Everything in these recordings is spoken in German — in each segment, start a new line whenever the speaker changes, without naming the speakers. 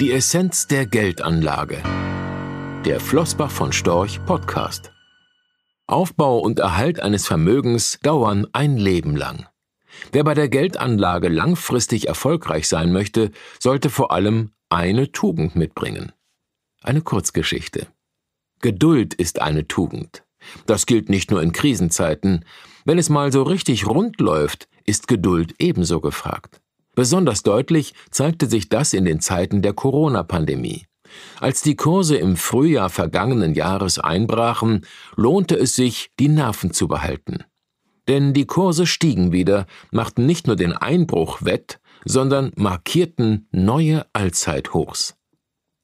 Die Essenz der Geldanlage. Der Flossbach von Storch Podcast. Aufbau und Erhalt eines Vermögens dauern ein Leben lang. Wer bei der Geldanlage langfristig erfolgreich sein möchte, sollte vor allem eine Tugend mitbringen. Eine Kurzgeschichte. Geduld ist eine Tugend. Das gilt nicht nur in Krisenzeiten. Wenn es mal so richtig rund läuft, ist Geduld ebenso gefragt. Besonders deutlich zeigte sich das in den Zeiten der Corona-Pandemie. Als die Kurse im Frühjahr vergangenen Jahres einbrachen, lohnte es sich, die Nerven zu behalten. Denn die Kurse stiegen wieder, machten nicht nur den Einbruch wett, sondern markierten neue Allzeithochs.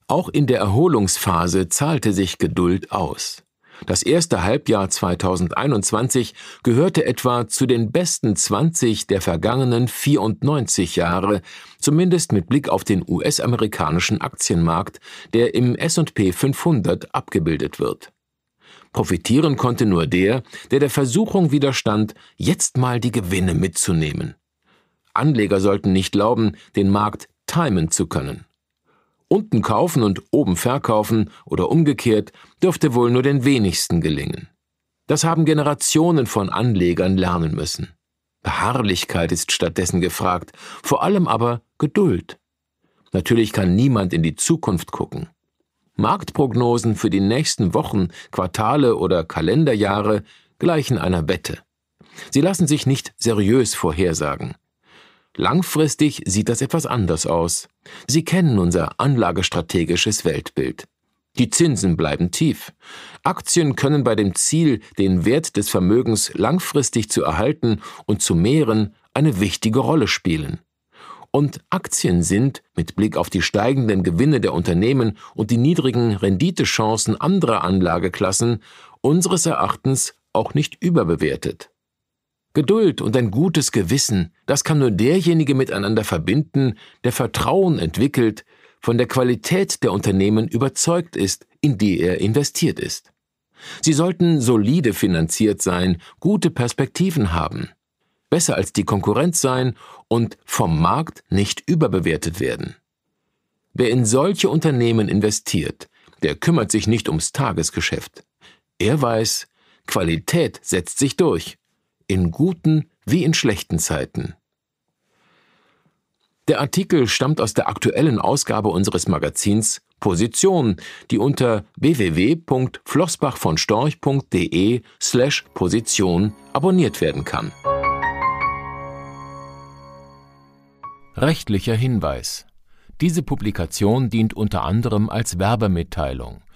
Auch in der Erholungsphase zahlte sich Geduld aus. Das erste Halbjahr 2021 gehörte etwa zu den besten 20 der vergangenen 94 Jahre, zumindest mit Blick auf den US-amerikanischen Aktienmarkt, der im S&P 500 abgebildet wird. Profitieren konnte nur der, der der Versuchung widerstand, jetzt mal die Gewinne mitzunehmen. Anleger sollten nicht glauben, den Markt timen zu können. Unten kaufen und oben verkaufen oder umgekehrt dürfte wohl nur den wenigsten gelingen. Das haben Generationen von Anlegern lernen müssen. Beharrlichkeit ist stattdessen gefragt, vor allem aber Geduld. Natürlich kann niemand in die Zukunft gucken. Marktprognosen für die nächsten Wochen, Quartale oder Kalenderjahre gleichen einer Wette. Sie lassen sich nicht seriös vorhersagen. Langfristig sieht das etwas anders aus. Sie kennen unser anlagestrategisches Weltbild. Die Zinsen bleiben tief. Aktien können bei dem Ziel, den Wert des Vermögens langfristig zu erhalten und zu mehren, eine wichtige Rolle spielen. Und Aktien sind, mit Blick auf die steigenden Gewinne der Unternehmen und die niedrigen Renditechancen anderer Anlageklassen, unseres Erachtens auch nicht überbewertet. Geduld und ein gutes Gewissen, das kann nur derjenige miteinander verbinden, der Vertrauen entwickelt, von der Qualität der Unternehmen überzeugt ist, in die er investiert ist. Sie sollten solide finanziert sein, gute Perspektiven haben, besser als die Konkurrenz sein und vom Markt nicht überbewertet werden. Wer in solche Unternehmen investiert, der kümmert sich nicht ums Tagesgeschäft. Er weiß, Qualität setzt sich durch in guten wie in schlechten Zeiten. Der Artikel stammt aus der aktuellen Ausgabe unseres Magazins Position, die unter www.flossbachvonstorch.de slash Position abonniert werden kann. Rechtlicher Hinweis. Diese Publikation dient unter anderem als Werbemitteilung.